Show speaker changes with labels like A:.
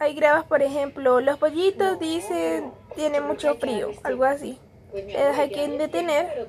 A: Hay grabas, por ejemplo, los pollitos dicen tiene mucho frío, algo así. Le das aquí en detener